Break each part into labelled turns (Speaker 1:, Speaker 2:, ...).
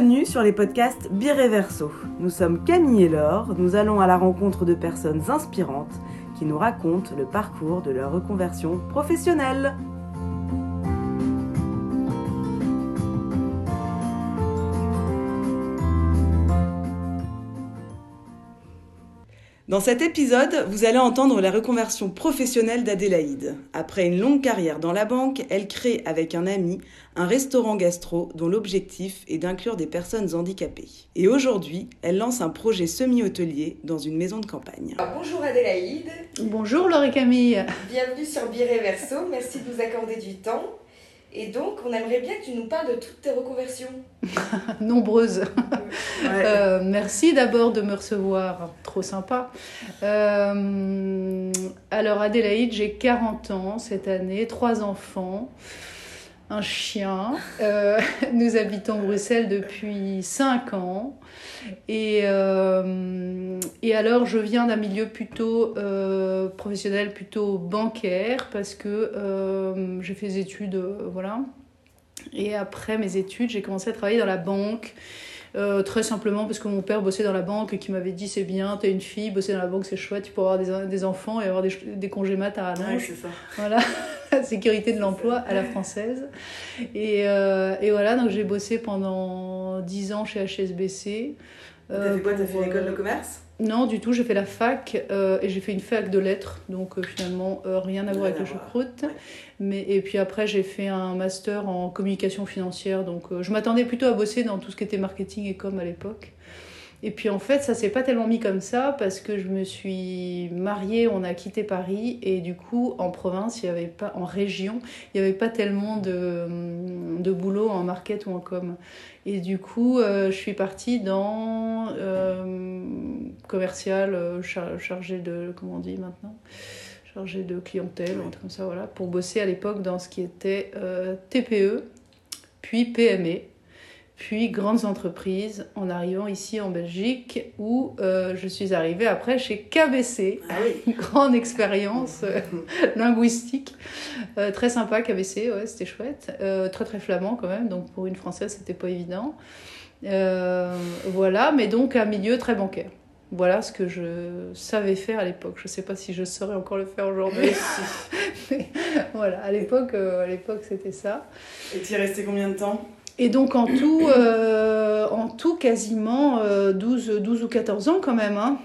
Speaker 1: Bienvenue sur les podcasts Bireverso. Nous sommes Camille et Laure, nous allons à la rencontre de personnes inspirantes qui nous racontent le parcours de leur reconversion professionnelle. Dans cet épisode, vous allez entendre la reconversion professionnelle d'Adélaïde. Après une longue carrière dans la banque, elle crée avec un ami un restaurant gastro dont l'objectif est d'inclure des personnes handicapées. Et aujourd'hui, elle lance un projet semi-hôtelier dans une maison de campagne.
Speaker 2: bonjour Adélaïde.
Speaker 3: Bonjour Laure Camille.
Speaker 2: Bienvenue sur Biré Verso. Merci de nous accorder du temps. Et donc, on aimerait bien que tu nous parles de toutes tes reconversions.
Speaker 3: Nombreuses. Euh, merci d'abord de me recevoir. Trop sympa. Euh, alors, Adélaïde, j'ai 40 ans cette année, trois enfants un chien. Euh, nous habitons Bruxelles depuis 5 ans. Et, euh, alors, je viens d'un milieu plutôt euh, professionnel, plutôt bancaire, parce que j'ai fait des études, voilà. Et après mes études, j'ai commencé à travailler dans la banque. Euh, très simplement parce que mon père bossait dans la banque et qui m'avait dit c'est bien, t'es une fille, bosser dans la banque c'est chouette, tu peux avoir des, des enfants et avoir des, des congés mat à
Speaker 1: Ouais, c'est ça.
Speaker 3: Voilà, la sécurité de l'emploi à la française. Et, euh, et voilà, donc j'ai bossé pendant 10 ans chez HSBC.
Speaker 1: Euh, T'as fait quoi? T'as fait une école de commerce?
Speaker 3: Non, du tout. J'ai fait la fac euh, et j'ai fait une fac de lettres, donc euh, finalement euh, rien à voir avec le choucroute. Mais et puis après j'ai fait un master en communication financière, donc je m'attendais plutôt à bosser dans tout ce qui était marketing et com à l'époque. Et puis en fait, ça s'est pas tellement mis comme ça parce que je me suis mariée, on a quitté Paris et du coup en province, il y avait pas en région, il n'y avait pas tellement de, de boulot en market ou en com. Et du coup, euh, je suis partie dans euh, commercial, euh, chargé de comment on dit maintenant, chargé de clientèle, comme ça, voilà, pour bosser à l'époque dans ce qui était TPE, puis PME puis grandes entreprises en arrivant ici en Belgique où euh, je suis arrivée après chez KBC,
Speaker 1: ah
Speaker 3: une grande expérience euh, linguistique, euh, très sympa KBC, ouais, c'était chouette, très très flamand quand même, donc pour une française c'était pas évident. voilà, mais donc un milieu très bancaire. Voilà ce que je savais faire à l'époque. Je ne sais pas si je saurais encore le faire aujourd'hui. mais voilà, à l'époque, à l'époque c'était ça.
Speaker 1: Et tu y es resté combien de temps?
Speaker 3: Et donc en tout, euh, en tout quasiment 12, euh, 12 ou 14 ans quand même. Hein.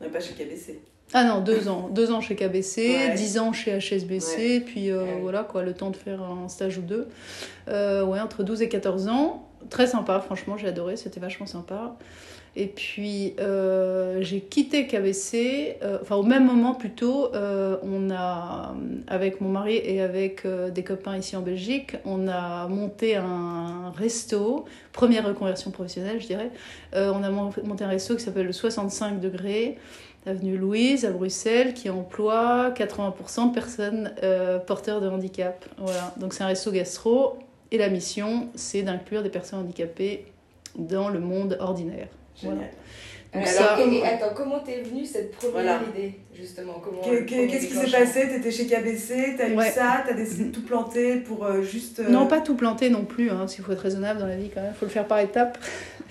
Speaker 1: N'est pas chez KBC.
Speaker 3: Ah non, deux ans. Deux ans chez KBC, dix ans chez HSBC, puis euh, voilà quoi, le temps de faire un stage ou deux. ouais, entre 12 et 14 ans. Très sympa, franchement, j'ai adoré, c'était vachement sympa. Et puis, euh, j'ai quitté KBC, euh, enfin au même moment plutôt, euh, on a, avec mon mari et avec des copains ici en Belgique, on a monté un resto, première reconversion professionnelle je dirais, on a monté un resto qui s'appelle le 65 degrés, avenue Louise à Bruxelles, qui emploie 80% de personnes porteurs de handicap. Voilà, donc c'est un resto gastro, et la mission c'est d'inclure des personnes handicapées dans le monde ordinaire.
Speaker 2: Génial. Alors, ça... attends, comment t'es venue cette première idée, justement
Speaker 1: Qu'est-ce qui s'est passé? T'étais chez KBC, t'as eu ça, t'as décidé de tout planter pour euh, juste... Euh,
Speaker 3: non, pas tout planter non plus, hein, s'il faut être raisonnable dans la vie quand même, il faut le faire par étapes.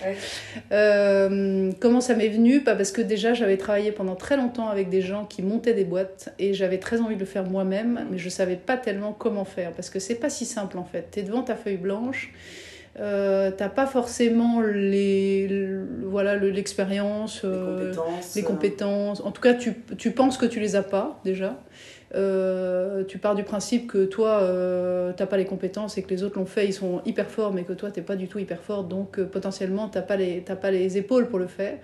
Speaker 3: euh, comment ça m'est venu? Pas Parce que déjà, j'avais travaillé pendant très longtemps avec des gens qui montaient des boîtes et j'avais très envie de le faire moi-même, mais je savais pas tellement comment faire, parce que c'est pas si simple en fait. T'es devant ta feuille blanche euh, t'as pas forcément les, voilà l'expérience
Speaker 1: euh,
Speaker 3: les, compétences. en tout cas tu, tu, penses que tu les as pas déjà. Euh, tu pars du principe que toi euh, t'as pas les compétences et que les autres l'ont fait ils sont hyper forts mais que toi t'es pas du tout hyper fort donc potentiellement t'as pas les t'as pas les épaules pour le faire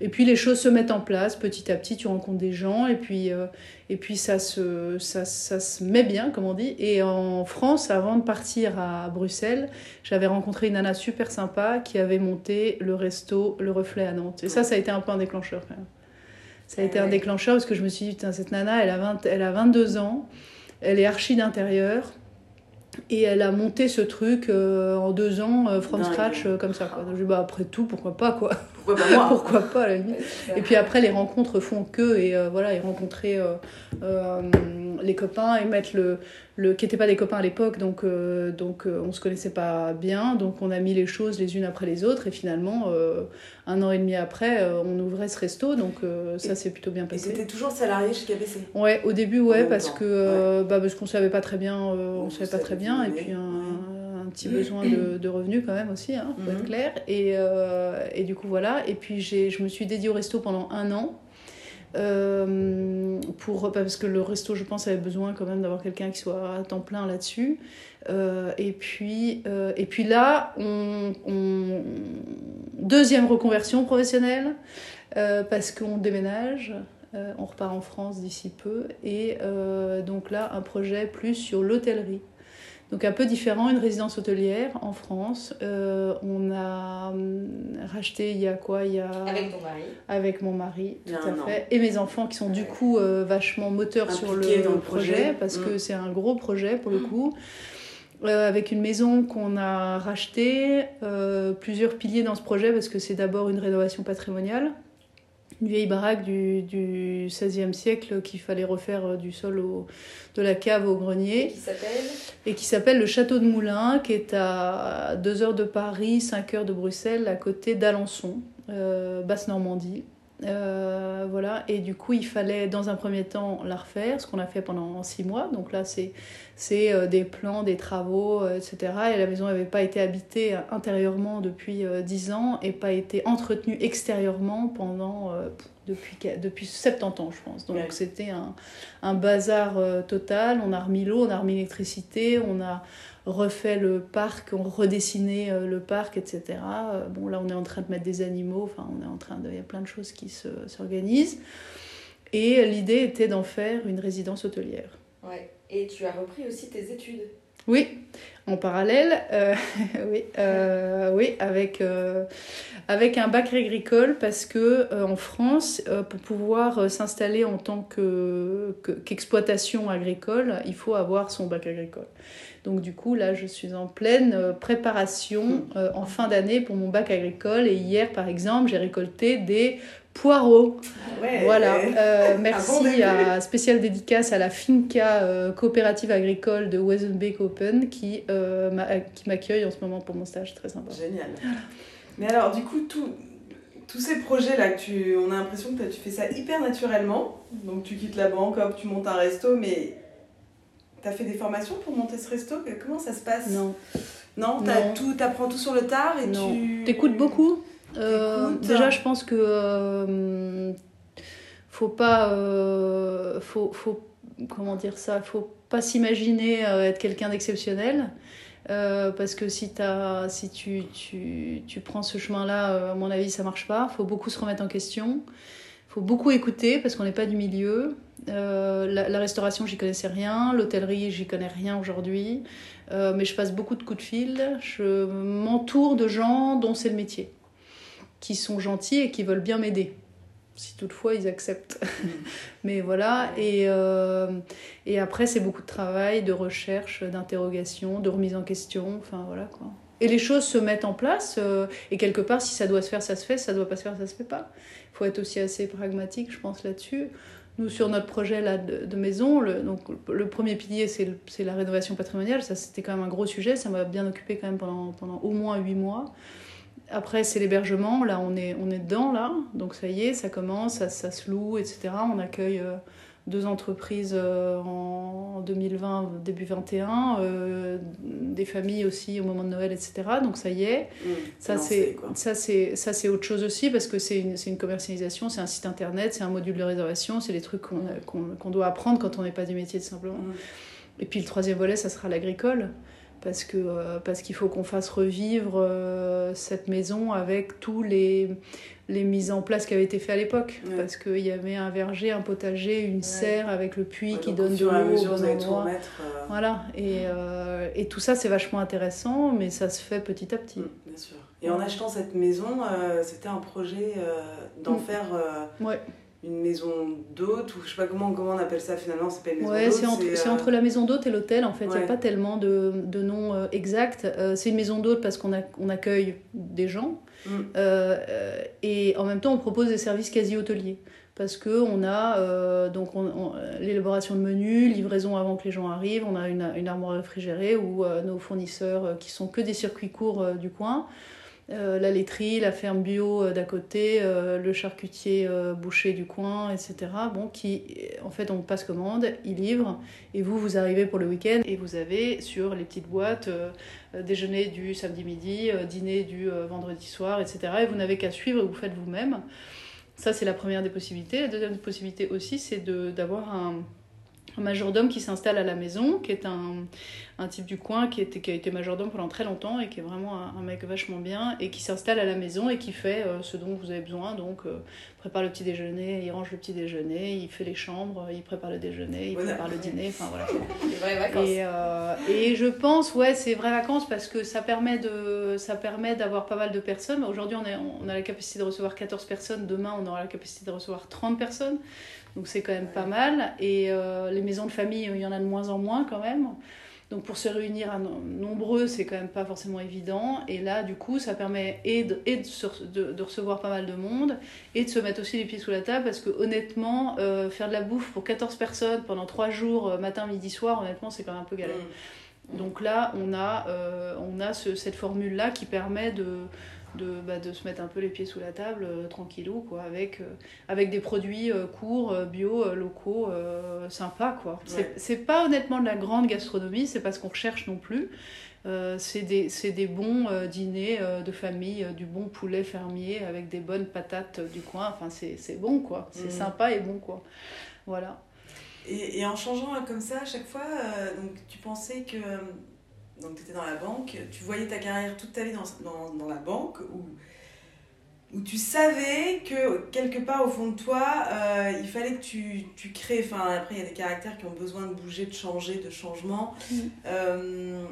Speaker 3: et puis les choses se mettent en place petit à petit, tu rencontres des gens et puis, euh, et puis ça, se, ça, ça, se met bien, comme on dit. Et en France, avant de partir à Bruxelles, j'avais rencontré une nana super sympa qui avait monté le resto Le Reflet à Nantes. Et ça, ça a été un peu un déclencheur quand même. Ça a été un déclencheur parce que je me suis dit, cette nana, elle a, 20, elle a 22 ans, elle est archi d'intérieur. Et elle a monté ce truc euh, en deux ans, euh, from scratch, comme ça. Quoi. Donc, je dis, bah, après tout, pourquoi pas, quoi.
Speaker 1: Pourquoi pas moi.
Speaker 3: Pourquoi pas à la limite. Et puis après, les rencontres font que, et voilà, et rencontrer les copains et mettre le, le qui n'étaient pas des copains à l'époque, donc, euh, donc euh, on se connaissait pas bien, donc on a mis les choses les unes après les autres, et finalement, euh, un an et demi après, on ouvrait ce resto, donc ça s'est plutôt bien passé.
Speaker 1: Et c'était toujours salarié chez KBC
Speaker 3: Ouais, au début, ouais, parce que bah, parce qu'on savait pas très bien, on savait pas très bien, et puis un petit besoin de, de, revenus quand même aussi, hein, pour être mhm. clair, et, et du coup voilà, et puis je me suis dédiée au resto pendant un an. Euh, pour, parce que le resto, je pense, avait besoin quand même d'avoir quelqu'un qui soit à temps plein là-dessus. Euh, et, puis, euh, et puis là, on, deuxième reconversion professionnelle, parce qu'on déménage. on repart en France d'ici peu. Et donc là, un projet plus sur l'hôtellerie. Donc un peu différent, une résidence hôtelière en France. Euh, on a hum, racheté il y a quoi il y a...
Speaker 2: Avec ton mari.
Speaker 3: Avec mon mari, tout à fait. Et mes enfants qui sont du coup euh, vachement moteurs sur le, projet, parce que mm. c'est un gros projet pour le mm. coup. Euh, avec une maison qu'on a rachetée, plusieurs piliers dans ce projet parce que c'est d'abord une rénovation patrimoniale une vieille baraque du, du XVIe siècle qu'il fallait refaire euh, du sol au, de la cave au grenier.
Speaker 2: Et qui s'appelle?
Speaker 3: Et qui s'appelle le Château de Moulins, qui est à 2 heures de Paris, 5 heures de Bruxelles, à côté d'Alençon, euh, Basse-Normandie. Euh, voilà, et du coup, il fallait dans un premier temps la refaire, ce qu'on a fait pendant six mois. Donc là, c'est euh, des plans, des travaux, euh, etc. Et la maison n'avait pas été habitée intérieurement depuis dix ans et pas été entretenue extérieurement pendant depuis, depuis 70 ans, je pense. Donc c'était un, un, bazar total. On a remis l'eau, on a remis l'électricité, on a refait le parc, on redessiné euh, le parc, etc. Euh, bon, là, on est en train de mettre des animaux, enfin, on est en train de... Il y a plein de choses qui s'organisent. Et l'idée était d'en faire une résidence hôtelière.
Speaker 2: Ouais. Et tu as repris aussi tes études
Speaker 3: Oui, en parallèle, euh, oui, oui, avec, avec un bac agricole parce que en France, pour pouvoir s'installer en tant qu'exploitation agricole, il faut avoir son bac agricole. Donc du coup, là, je suis en pleine euh, préparation euh, en fin d'année pour mon bac agricole. Et hier, par exemple, j'ai récolté des poireaux. voilà. Euh, merci à spéciale dédicace à la Finca coopérative agricole de Wesenbeek Open qui, qui m'accueille en ce moment pour mon stage. Très sympa.
Speaker 1: Génial. Mais alors, du coup, tout, tous ces projets-là, tu, on a l'impression que tu fais ça hyper naturellement. Donc, tu quittes la banque, hop, tu montes un resto, mais T'as fait des formations pour monter ce resto? Comment ça se passe?
Speaker 3: Non.
Speaker 1: Non, as tout, t'apprends tout sur le tard et non. tu.
Speaker 3: T'écoutes beaucoup? Euh, déjà, je pense que euh, faut pas, euh, faut, faut, comment dire ça, faut pas s'imaginer être quelqu'un d'exceptionnel. parce que si, as, si tu, tu, tu prends ce chemin-là, à mon avis, ça marche pas. Il faut beaucoup se remettre en question. Il faut beaucoup écouter parce qu'on n'est pas du milieu. Euh, la, restauration, j'y connaissais rien. L'hôtellerie, j'y connais rien aujourd'hui. Euh, mais je passe beaucoup de coups de fil. Je m'entoure de gens dont c'est le métier, qui sont gentils et qui veulent bien m'aider. Si toutefois ils acceptent. Mm. mais voilà. Et, euh, et après, c'est beaucoup de travail, de recherche, d'interrogation, de remise en question. Enfin voilà quoi. Et les choses se mettent en place. et quelque part, si ça doit se faire, ça se fait. Si ça doit pas se faire, ça se fait pas. Il faut être aussi assez pragmatique, je pense, là-dessus. Nous, sur notre projet là, de, maison, le, donc, le premier pilier, c'est la rénovation patrimoniale. Ça, c'était quand même un gros sujet. Ça m'a bien occupé quand même pendant, pendant au moins huit mois. Après, c'est l'hébergement. Là, on est, on est dedans, là. Donc, ça y est, ça commence, ça, ça se loue, etc. On accueille euh, deux entreprises euh, en 2020, début 2021, euh, des familles aussi au moment de Noël, etc. Donc ça y est.
Speaker 1: Mmh, ça, c'est,
Speaker 3: ça, c'est, ça, c'est autre chose aussi parce que c'est une, une commercialisation, c'est un site internet, c'est un module de réservation, c'est des trucs qu'on, qu'on, doit apprendre quand on n'est pas du métier, tout simplement. Mmh. Et puis le troisième volet, ça sera l'agricole parce que euh, parce qu'il faut qu'on fasse revivre euh, cette maison avec tous les les mises en place qui avaient été faites à l'époque. Parce qu'il y avait un verger un potager une serre avec le puits qui donne de l'eau
Speaker 1: euh,
Speaker 3: voilà. Et, et tout ça c'est vachement intéressant mais ça se fait petit à petit.
Speaker 1: Mm, bien sûr. Et en achetant cette maison c'était un projet d'en mm. faire
Speaker 3: ouais
Speaker 1: une maison d'hôte ou je sais pas comment, comment on appelle ça finalement, c'est pas une maison
Speaker 3: ouais,
Speaker 1: d'hôte.
Speaker 3: c'est entre, c'est entre la maison d'hôte et l'hôtel en fait, il n'y a pas tellement de, de noms euh, exacts. Euh, c'est une maison d'hôte parce qu'on on accueille des gens mm. euh, et en même temps on propose des services quasi hôteliers parce que on a donc on, l'élaboration de menus, livraison avant que les gens arrivent, on a une, une armoire réfrigérée où nos fournisseurs qui sont que des circuits courts du coin euh, la laiterie, la ferme bio euh, d'à côté, euh, le charcutier boucher du coin, etc. Bon, qui, en fait, on passe commande, ils livrent, et vous, vous arrivez pour le week-end, et vous avez sur les petites boîtes déjeuner du samedi midi, dîner du vendredi soir, etc. Et vous n'avez qu'à suivre et vous faites vous-même. Ça, c'est la première des possibilités. La deuxième possibilité aussi, c'est d'avoir un un majordome qui s'installe à la maison, qui est un, un type du coin qui, était, qui a été majordome pendant très longtemps et qui est vraiment un, mec vachement bien et qui s'installe à la maison et qui fait euh, ce dont vous avez besoin. Donc, euh, prépare le petit déjeuner, il range le petit déjeuner, il fait les chambres, il prépare le déjeuner, il prépare le dîner. Enfin voilà.
Speaker 2: vraies vacances.
Speaker 3: Et, euh, et, je pense, ouais, c'est vraies vacances parce que ça permet de, ça permet d'avoir pas mal de personnes. Aujourd'hui, on, on a la capacité de recevoir 14 personnes. Demain, on aura la capacité de recevoir 30 personnes. Donc c'est quand même pas mal. Et euh, les maisons de famille, il y en a de moins en moins quand même. Donc pour se réunir à nombreux, c'est quand même pas forcément évident. Et là, du coup, ça permet et, de, et de, de, recevoir pas mal de monde et de se mettre aussi les pieds sous la table parce que honnêtement, euh, faire de la bouffe pour 14 personnes pendant 3 jours, euh, matin, midi, soir, honnêtement, c'est quand même un peu galère. Mmh. Donc là, on a, on a cette formule-là qui permet de de, bah, de se mettre un peu les pieds sous la table, euh, tranquillou, quoi, avec, euh, avec des produits euh, courts, bio, locaux, sympas, quoi. C'est pas honnêtement de la grande gastronomie, c'est pas ce qu'on recherche non plus. c'est des, des, bons dîners de famille, du bon poulet fermier avec des bonnes patates du coin. Enfin, c'est bon, quoi. C'est mmh. sympa et bon, quoi. Voilà.
Speaker 1: Et, et, en changeant comme ça à chaque fois, donc tu pensais que donc tu étais dans la banque, tu voyais ta carrière toute ta vie dans, dans, dans la banque, où, où tu savais que quelque part au fond de toi, euh, il fallait que tu, tu crées, enfin après il y a des caractères qui ont besoin de bouger, de changer, de changement. Mm. Euh,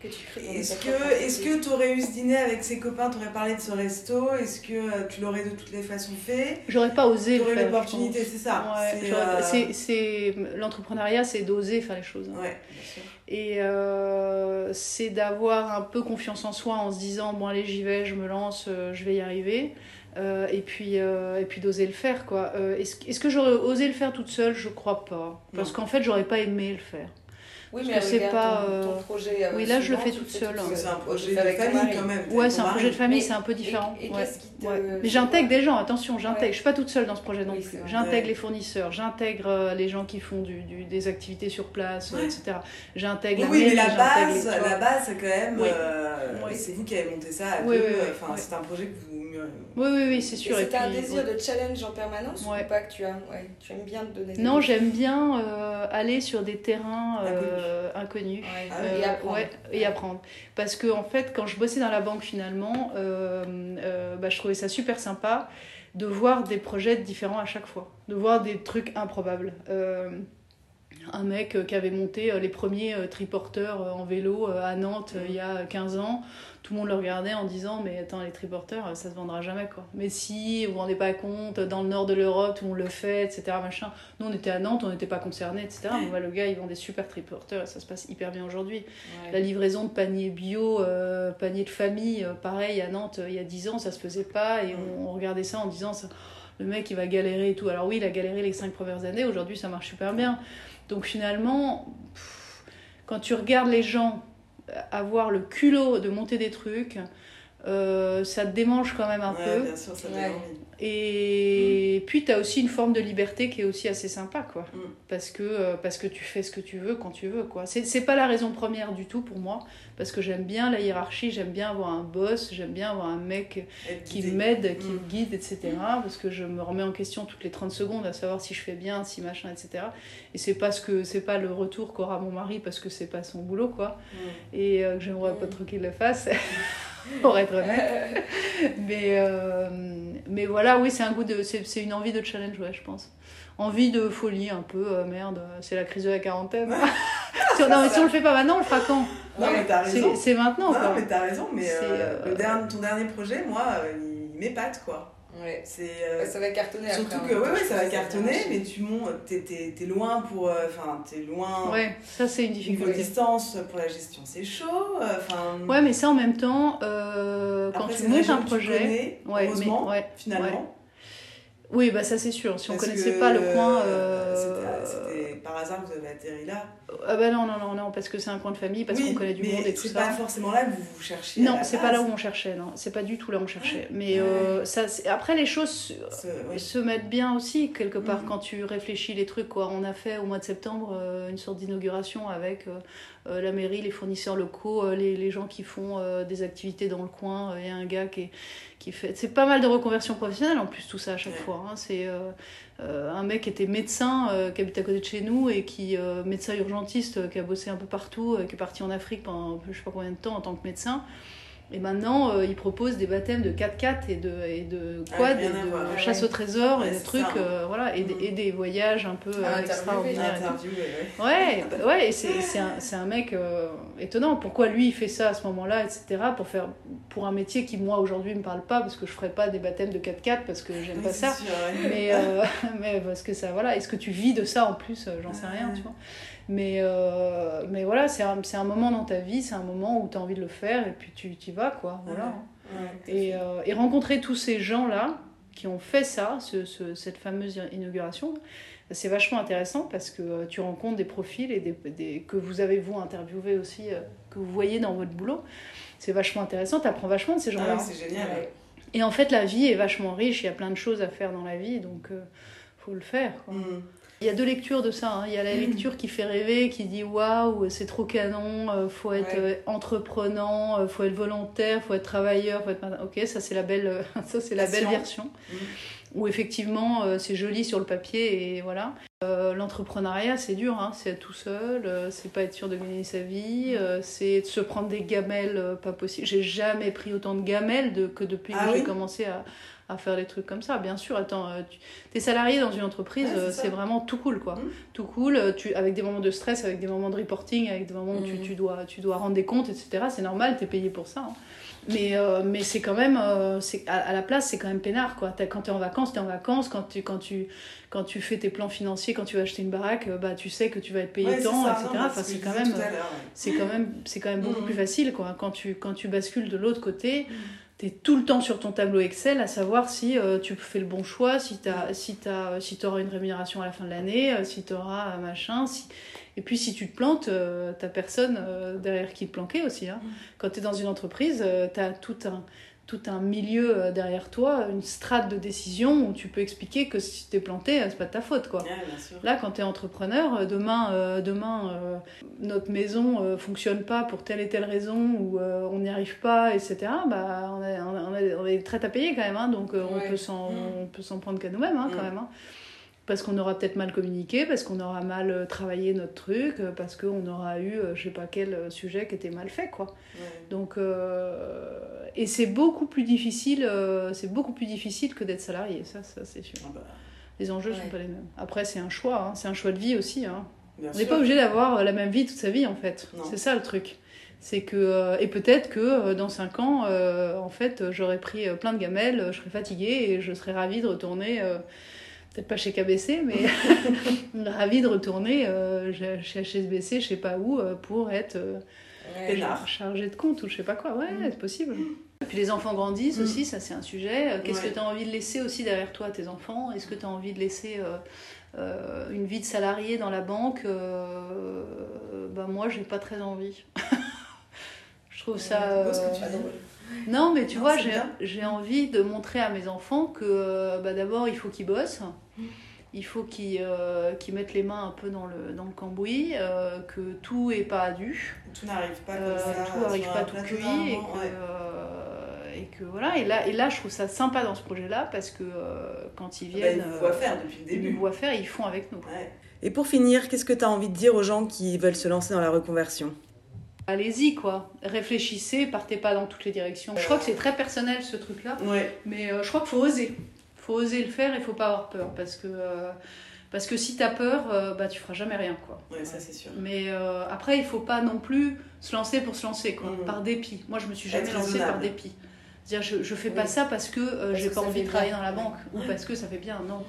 Speaker 2: que tu crées.
Speaker 1: Est-ce que est-ce que tu aurais eu ce dîner avec ses copains, tu aurais parlé de ce resto, est-ce que euh, tu l'aurais de toutes les façons fait?
Speaker 3: J'aurais pas osé
Speaker 1: le faire. l'opportunité, c'est ça.
Speaker 3: Ouais, c'est l'entrepreneuriat, c'est d'oser faire les choses.
Speaker 1: Hein. Ouais, bien sûr.
Speaker 3: Et euh, c'est d'avoir un peu confiance en soi en se disant bon allez j'y vais, je me lance, euh, je vais y arriver. Euh, et puis, et puis d'oser le faire quoi. est-ce, est-ce que j'aurais osé le faire toute seule? Je crois pas. Parce qu'en fait j'aurais pas aimé le faire.
Speaker 2: Oui, mais c'est pas. Ton, ton projet,
Speaker 3: oui, là, je le fais toute seule.
Speaker 1: C'est un projet de famille quand même.
Speaker 3: Ouais, c'est un projet de famille, c'est un peu différent.
Speaker 2: Et,
Speaker 3: ouais.
Speaker 2: ouais.
Speaker 3: Mais j'intègre des gens, attention, j'intègre. Je suis pas toute seule dans ce projet non plus. J'intègre les fournisseurs, j'intègre les gens qui font du, du, des activités sur place, etc. J'intègre
Speaker 1: oui, mais la base, la base, c'est quand même. C'est vous qui avez monté ça. Enfin, c'est un projet que vous
Speaker 3: oui, oui, oui, c'est sûr.
Speaker 2: C'est un désir de challenge en permanence ou pas que tu as ouais, Tu aimes bien te donner
Speaker 3: Non, j'aime bien euh, aller sur des terrains euh, inconnus,
Speaker 2: ah et, euh, apprendre.
Speaker 3: et apprendre. Parce que, en fait, quand je bossais dans la banque, finalement, bah, je trouvais ça super sympa de voir des projets différents à chaque fois, de voir des trucs improbables. Un mec qui avait monté les premiers triporteurs en vélo à Nantes il y a 15 ans tout le monde le regardait en disant mais attends les triporteurs ça se vendra jamais quoi. Mais si vous vous rendez pas compte dans le nord de l'Europe tout le monde le fait etc machin. Nous on était à Nantes on n'était pas concernés etc ouais. le gars il vend des super triporteurs et ça se passe hyper bien aujourd'hui. La livraison de paniers bio euh, paniers de famille euh, pareil à Nantes euh, il y a 10 ans ça se faisait pas et on, regardait ça en disant ça, le mec il va galérer et tout. Alors oui il a galéré les 5 premières années aujourd'hui ça marche super bien. Donc finalement quand tu regardes les gens avoir le culot de monter des trucs, euh, ça te démange quand même un peu.
Speaker 1: Bien sûr, ça
Speaker 3: et mm. puis, tu as aussi une forme de liberté qui est aussi assez sympa, quoi. Mm. Parce, que, euh, parce que tu fais ce que tu veux quand tu veux, quoi. C'est pas la raison première du tout pour moi, parce que j'aime bien la hiérarchie, j'aime bien avoir un boss, j'aime bien avoir un mec qui m'aide, qui mm. me guide, etc. Parce que je me remets en question toutes les 30 secondes à savoir si je fais bien, si machin, etc. Et c'est pas, ce que, pas le retour qu'aura mon mari, parce que c'est pas son boulot, quoi. Et euh, que j'aimerais pas trop qu'il le fasse. pour être honnête. mais, euh, mais voilà, oui, c'est un goût de, c'est, une envie de challenge, ouais, je pense. Envie de folie un peu, euh, merde, c'est la crise de la quarantaine. si, on, non, mais si on le fait pas maintenant, on le fera quand?
Speaker 1: Non, mais t'as raison.
Speaker 3: C'est, maintenant,
Speaker 1: Non, mais t'as raison, mais euh, le dernier, ton dernier projet, moi, il m'épate, quoi.
Speaker 2: Ouais.
Speaker 1: C'est,
Speaker 2: Ouais, ça va cartonner
Speaker 1: surtout
Speaker 2: après.
Speaker 1: que,
Speaker 2: hein.
Speaker 1: ouais, ouais, ça va cartonner,
Speaker 2: bien.
Speaker 1: mais tu montes, t'es, t'es, t'es loin pour. euh, Enfin, t'es loin.
Speaker 3: Ouais, ça c'est une difficulté.
Speaker 1: distance pour la gestion, c'est chaud. euh, Enfin.
Speaker 3: Ouais, mais ça en même temps, euh, quand
Speaker 1: après,
Speaker 3: tu montes un projet.
Speaker 1: connais,
Speaker 3: Ouais, mais-
Speaker 1: heureusement,
Speaker 3: ouais,
Speaker 1: finalement.
Speaker 3: Oui, bah ça c'est sûr. Si on connaissait pas le coin.
Speaker 1: euh,
Speaker 3: euh,
Speaker 1: C'était, par hasard que vous avez atterri là.
Speaker 3: Ah bah non, non, non, non, parce que c'est un coin de famille, parce
Speaker 1: Oui,
Speaker 3: qu'on connaît du
Speaker 1: mais
Speaker 3: monde et tout
Speaker 1: c'est
Speaker 3: ça.
Speaker 1: pas forcément là que vous vous cherchiez.
Speaker 3: Non, c'est pas là où on cherchait, non. C'est pas du tout là où on cherchait. Mais
Speaker 1: Ouais.
Speaker 3: euh, ça, c'est- après, les choses
Speaker 1: oui.
Speaker 3: se mettent bien aussi, quelque part,
Speaker 1: Mhm.
Speaker 3: quand tu réfléchis les trucs. Quoi. On a fait au mois de septembre euh, une sorte d'inauguration avec euh, la mairie, les fournisseurs locaux, euh, les, les gens qui font euh, des activités dans le coin. Il y a un gars qui, est- qui fait. C'est pas mal de reconversion professionnelle en plus, tout ça à chaque
Speaker 1: Ouais.
Speaker 3: fois. hein. C'est un mec qui était médecin, qui habite à côté de chez nous et qui, médecin urgentiste, qui a bossé un peu partout, qui est parti en Afrique pendant je sais pas combien de temps en tant que médecin. Et maintenant, euh, il propose des baptêmes de 4x4 et de, et de
Speaker 1: Ah,
Speaker 3: quad, et de
Speaker 1: voir.
Speaker 2: Ah
Speaker 3: chasse
Speaker 2: ouais.
Speaker 3: au trésor,
Speaker 1: Ouais,
Speaker 3: et des
Speaker 1: c'est
Speaker 3: trucs,
Speaker 1: ça.
Speaker 3: euh, voilà, et, des-
Speaker 1: Mhm.
Speaker 3: et des voyages un peu
Speaker 2: À
Speaker 3: euh, extraordinaires.
Speaker 1: ouais.
Speaker 3: Ouais, bah ouais, et c'est un, un mec euh, étonnant. Pourquoi lui il fait ça à ce moment-là, etc. Pour faire pour un métier qui moi aujourd'hui me parle pas parce que je ferais pas des baptêmes de 4x4 parce que j'aime
Speaker 1: Oui,
Speaker 3: pas ça.
Speaker 1: sûr.
Speaker 3: Mais, mais parce que ça, voilà, est-ce que tu vis de ça en plus J'en sais rien, tu vois. Mais, euh, mais voilà, c'est un, un moment dans ta vie, c'est un moment où tu as envie de le faire et puis tu y vas, quoi. Voilà.
Speaker 1: Ouais. Ouais.
Speaker 3: Et, euh, et rencontrer tous ces gens-là qui ont fait ça, ce, ce- cette fameuse inauguration, c'est vachement intéressant parce que euh, tu rencontres des profils et des, des- que vous avez vous interviewé aussi, que vous voyez dans votre boulot. C'est vachement intéressant, tu apprends vachement de ces
Speaker 1: Ah
Speaker 3: gens-là.
Speaker 1: oui, c'est génial.
Speaker 2: Ouais.
Speaker 3: Et en fait, la vie est vachement riche, il y a plein de choses à faire dans la vie, donc euh, faut le faire. quoi.
Speaker 1: Mm.
Speaker 3: Il y a deux lectures de ça. hein. Il y a la lecture qui fait rêver, qui dit waouh, c'est trop canon, euh, faut être
Speaker 2: Ouais.
Speaker 3: euh, entreprenant, euh, faut être volontaire, faut être travailleur, faut être. Ok, ça c'est la belle, ça c'est la belle version.
Speaker 1: Mm.
Speaker 3: Où effectivement c'est joli sur le papier et voilà. Euh, L'entrepreneuriat c'est dur, hein. c'est être tout seul, c'est pas être sûr de gagner sa vie, euh, c'est de se prendre des gamelles pas possible. J'ai jamais pris autant de gamelles de, que depuis
Speaker 1: Ah
Speaker 3: que
Speaker 1: oui?
Speaker 3: j'ai commencé à, à faire des trucs comme ça. Bien sûr, attends, euh, tu es salarié dans une entreprise,
Speaker 1: Ouais, c'est
Speaker 3: euh, c'est vraiment tout cool quoi.
Speaker 1: Mm.
Speaker 3: Tout cool, euh, tu, avec des moments de stress, avec des moments de reporting, avec des moments où tu,
Speaker 2: Mm.
Speaker 3: tu dois, tu dois rendre des comptes, etc. C'est normal, tu es payé pour ça. hein. Mais, euh, mais c'est quand même, euh, c'est, à, à la place, c'est quand même peinard. Quoi. Quand tu es en vacances, tu es en vacances. Quand tu, quand, tu, quand tu fais tes plans financiers, quand tu vas acheter une baraque, bah, tu sais que tu vas être payé
Speaker 1: Ouais,
Speaker 3: tant,
Speaker 1: ça,
Speaker 3: etc.
Speaker 1: non,
Speaker 3: Enfin, c'est quand même
Speaker 1: ouais.
Speaker 3: quand même c'est quand même beaucoup
Speaker 1: Mhm.
Speaker 3: plus facile quoi quand tu quand tu bascules de l'autre côté. Tu es tout le temps sur ton tableau Excel à savoir si euh, tu fais le bon choix si tu si auras une rémunération à la fin de l'année euh, si tu auras un machin si... et puis si tu te plantes euh, t'as personne euh, derrière qui te planquer aussi hein.
Speaker 1: Mhm.
Speaker 3: quand tu es dans une entreprise tu as tout un tout un milieu euh, derrière toi, une strate de décision où tu peux expliquer que si tu t'es planté, euh, c'est pas de ta faute quoi.
Speaker 1: Bien sûr.
Speaker 3: Là, quand tu es entrepreneur, euh, demain, euh, demain euh, notre maison euh, fonctionne pas pour telle et telle raison ou on n'y arrive pas, etc. Bah, on, a, on, a, on a- on a des traites à payer quand même, hein, donc euh, on peut s'en prendre qu'à nous-mêmes hein, quand
Speaker 1: Mm.
Speaker 3: même. hein. Parce qu'on aura peut-être mal communiqué, parce qu'on aura mal travaillé notre truc, parce qu'on aura eu je sais pas quel sujet qui était mal fait. quoi.
Speaker 1: Ouais.
Speaker 3: Donc, euh, et c'est beaucoup plus difficile, euh, c'est beaucoup plus difficile que d'être salarié, ça, ça c'est sûr.
Speaker 1: Ah bah,
Speaker 3: Les enjeux
Speaker 2: Ouais.
Speaker 3: sont pas les mêmes. Après, c'est un choix, hein, c'est un choix de vie aussi. Hein. On n'est pas obligé d'avoir euh, la même vie toute sa vie en fait. C'est ça le truc. C'est que euh, et peut-être que euh, dans 5 ans, euh, en fait, j'aurais pris euh, plein de gamelles, je serais fatiguée et je serais ravie de retourner. euh, Peut-être pas chez KBC, mais ravie de retourner euh, chez HSBC, je sais pas où, pour être
Speaker 1: Peinard.
Speaker 3: chargé de compte ou je sais pas quoi. Ouais,
Speaker 1: Mm.
Speaker 3: c'est possible. Et puis les enfants grandissent
Speaker 1: Mm.
Speaker 3: aussi, ça c'est un sujet. Euh, Qu'est-ce
Speaker 1: Ouais.
Speaker 3: que tu as envie de laisser aussi derrière toi à tes enfants? Est-ce que tu as envie de laisser euh, euh, une vie de salarié dans la banque? Euh, bah moi j'ai pas très envie. je trouve ça.
Speaker 1: C'est beau ce que tu
Speaker 3: euh,
Speaker 1: dis.
Speaker 3: Non mais tu
Speaker 1: Non,
Speaker 3: vois j'ai envie de montrer à mes enfants que bah, d'abord il faut qu'ils bossent. Il faut qu'ils euh, qu'ils mettent les mains un peu dans le, dans le cambouis, euh, que tout est pas dû.
Speaker 1: Tout n'arrive pas comme
Speaker 3: Euh,
Speaker 1: ça.
Speaker 3: tout n'arrive pas tout cuit et
Speaker 1: normalement,
Speaker 3: que,
Speaker 1: ouais.
Speaker 3: euh, et que voilà et là et là je trouve ça sympa dans ce projet là parce que euh, quand ils
Speaker 1: Bah,
Speaker 3: viennent
Speaker 1: ils voient faire depuis le
Speaker 3: ils
Speaker 1: début.
Speaker 3: nous voient faire ils font avec nous
Speaker 1: Ouais. Et pour finir, qu'est-ce que tu as envie de dire aux gens qui veulent se lancer dans la reconversion?
Speaker 3: Allez-y quoi réfléchissez partez pas dans toutes les directions je crois que c'est très personnel ce truc là
Speaker 1: Ouais.
Speaker 3: mais euh, je crois qu'il faut oser faut oser le faire et faut pas avoir peur parce que euh, parce que si t'as peur euh, bah tu feras jamais rien quoi
Speaker 1: Ouais, ça c'est sûr.
Speaker 3: mais euh, après il faut pas non plus se lancer pour se lancer quoi
Speaker 1: Mhm.
Speaker 3: par dépit moi je me suis
Speaker 1: Être
Speaker 3: jamais lancée par dépit dire je, je fais pas ça parce que euh, j'ai pas envie de travailler dans la banque ou parce que ça fait bien. Non.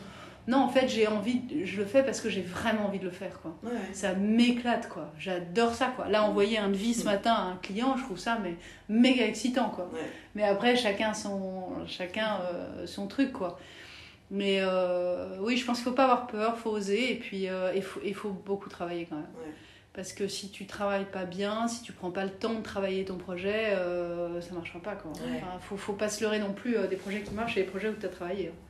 Speaker 3: Non, en fait, j'ai envie, je le fais parce que j'ai vraiment envie de le faire, quoi. Ça m'éclate, quoi. J'adore ça, quoi. Là, envoyer un devis ce matin à un client, je trouve ça mais méga excitant, quoi. Mais après, chacun son, chacun euh, son truc, quoi. Mais euh, oui, je pense qu'il faut pas avoir peur, faut oser, et puis euh, il, faut, il faut beaucoup travailler quand même. Parce que si tu travailles pas bien, si tu prends pas le temps de travailler ton projet, ça marchera pas, quoi. Enfin, faut, faut pas se leurrer non plus des projets qui marchent et des projets où tu as travaillé. Hein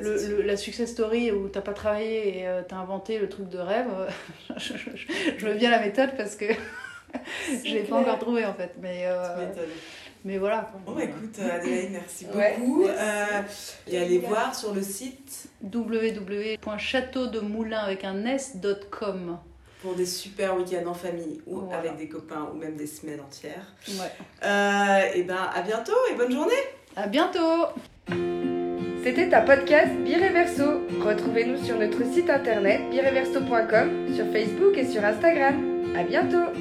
Speaker 3: le, la success story où t'as pas travaillé et euh, t'as inventé le truc de rêve, euh, je, je, veux bien la méthode parce que je l'ai pas encore trouvé en fait. Mais, euh, mais voilà.
Speaker 1: Bon, bah, écoute, Adélaïde, merci beaucoup. et allez voir sur le site
Speaker 3: www.châteaudemoulin avec un s.com
Speaker 1: pour des super week-ends en famille ou avec des copains ou même des semaines entières.
Speaker 3: Ouais.
Speaker 1: et ben à bientôt et bonne journée.
Speaker 3: À bientôt.
Speaker 2: C'était un podcast Bireverso. Retrouvez-nous sur notre site internet bireverso.com, sur Facebook et sur Instagram. À bientôt